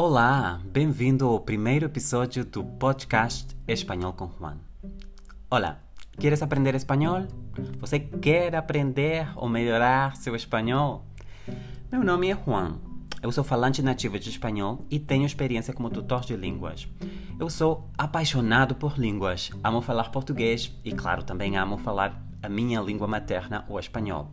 Olá, bem-vindo ao primeiro episódio do podcast Espanhol com Juan. Olá, queres aprender espanhol? Você quer aprender ou melhorar seu espanhol? Meu nome é Juan. Eu sou falante nativo de espanhol e tenho experiência como tutor de línguas. Eu sou apaixonado por línguas, amo falar português e, claro, também amo falar a minha língua materna, o espanhol.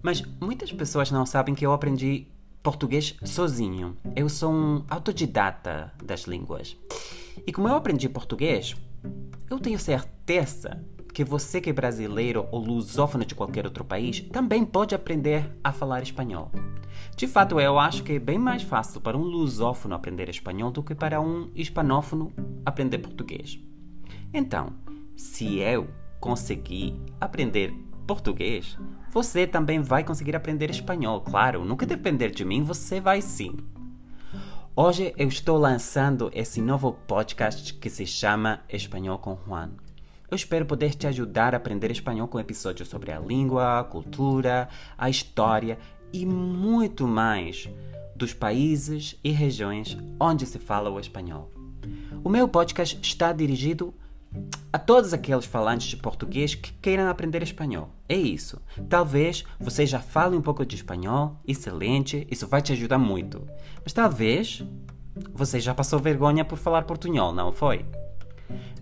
Mas muitas pessoas não sabem que eu aprendi português sozinho. Eu sou um autodidata das línguas. E como eu aprendi português, eu tenho certeza que você que é brasileiro ou lusófono de qualquer outro país também pode aprender a falar espanhol. De fato, eu acho que é bem mais fácil para um lusófono aprender espanhol do que para um hispanófono aprender português. Então, se eu conseguir aprender português, você também vai conseguir aprender espanhol, claro. Nunca depender de mim, você vai sim. Hoje eu estou lançando esse novo podcast que se chama Espanhol com Juan. Eu espero poder te ajudar a aprender espanhol com episódios sobre a língua, a cultura, a história e muito mais dos países e regiões onde se fala o espanhol. O meu podcast está dirigido a todos aqueles falantes de português que queiram aprender espanhol. É isso. Talvez você já fale um pouco de espanhol, excelente, isso vai te ajudar muito. Mas talvez você já passou vergonha por falar portunhol, não foi?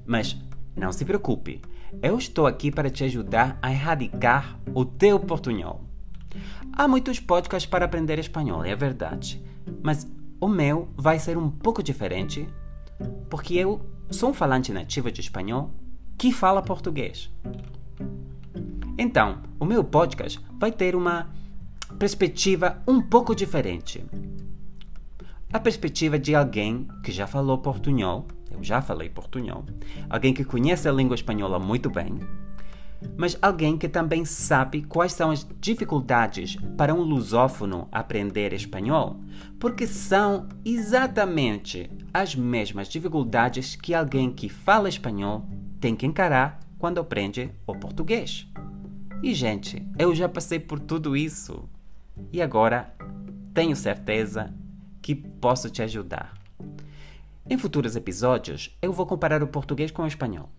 Mas não se preocupe, eu estou aqui para te ajudar a erradicar o teu portunhol. Há muitos podcasts para aprender espanhol, é verdade, mas o meu vai ser um pouco diferente porque eu sou um falante nativo de espanhol que fala português. Então, o meu podcast vai ter uma perspectiva um pouco diferente. A perspectiva de alguém que já falou portunhol, eu já falei portunhol, alguém que conhece a língua espanhola muito bem, mas alguém que também sabe quais são as dificuldades para um lusófono aprender espanhol, porque são exatamente as mesmas dificuldades que alguém que fala espanhol tem que encarar quando aprende o português. E, gente, eu já passei por tudo isso. E agora tenho certeza que posso te ajudar. Em futuros episódios, eu vou comparar o português com o espanhol.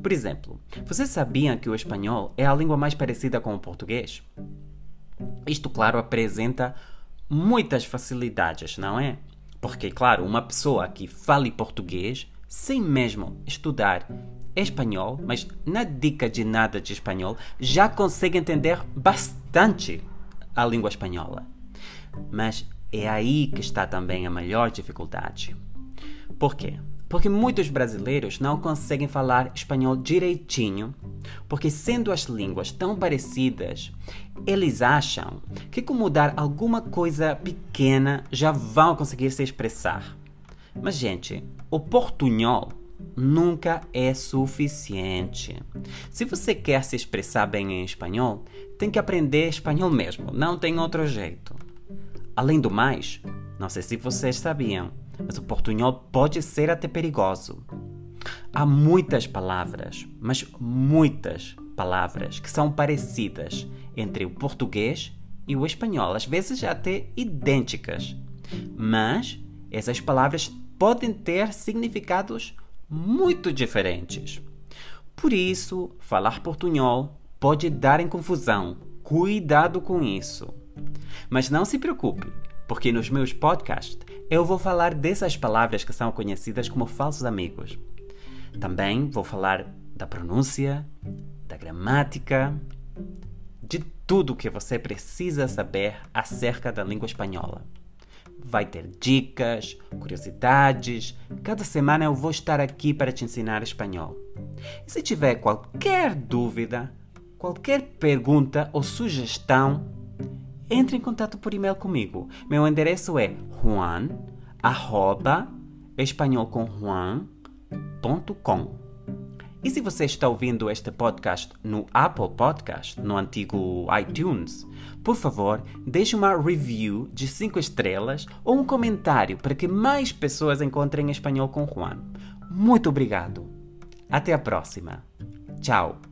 Por exemplo, vocês sabiam que o espanhol é a língua mais parecida com o português? Isto, claro, apresenta muitas facilidades, não é? Porque, claro, uma pessoa que fale português, sem mesmo estudar espanhol, mas na dica de nada de espanhol, já consegue entender bastante a língua espanhola. Mas é aí que está também a maior dificuldade. Por quê? Porque muitos brasileiros não conseguem falar espanhol direitinho, porque sendo as línguas tão parecidas, eles acham que com mudar alguma coisa pequena já vão conseguir se expressar. Mas gente, o portunhol nunca é suficiente. Se você quer se expressar bem em espanhol, tem que aprender espanhol mesmo, não tem outro jeito. Além do mais, não sei se vocês sabiam, mas o portunhol pode ser até perigoso. Há muitas palavras, mas muitas palavras que são parecidas entre o português e o espanhol, às vezes até idênticas. Mas essas palavras podem ter significados muito diferentes. Por isso, falar portunhol pode dar em confusão. Cuidado com isso. Mas não se preocupe, porque nos meus podcasts eu vou falar dessas palavras que são conhecidas como falsos amigos. Também vou falar da pronúncia, da gramática, de tudo o que você precisa saber acerca da língua espanhola. Vai ter dicas, curiosidades. Cada semana eu vou estar aqui para te ensinar espanhol. E se tiver qualquer dúvida, qualquer pergunta ou sugestão, entre em contato por e-mail comigo. Meu endereço é juan, arroba, E se você está ouvindo este podcast no Apple Podcast, no antigo iTunes, por favor, deixe uma review de 5 estrelas ou um comentário para que mais pessoas encontrem espanhol com Juan. Muito obrigado. Até a próxima. Tchau.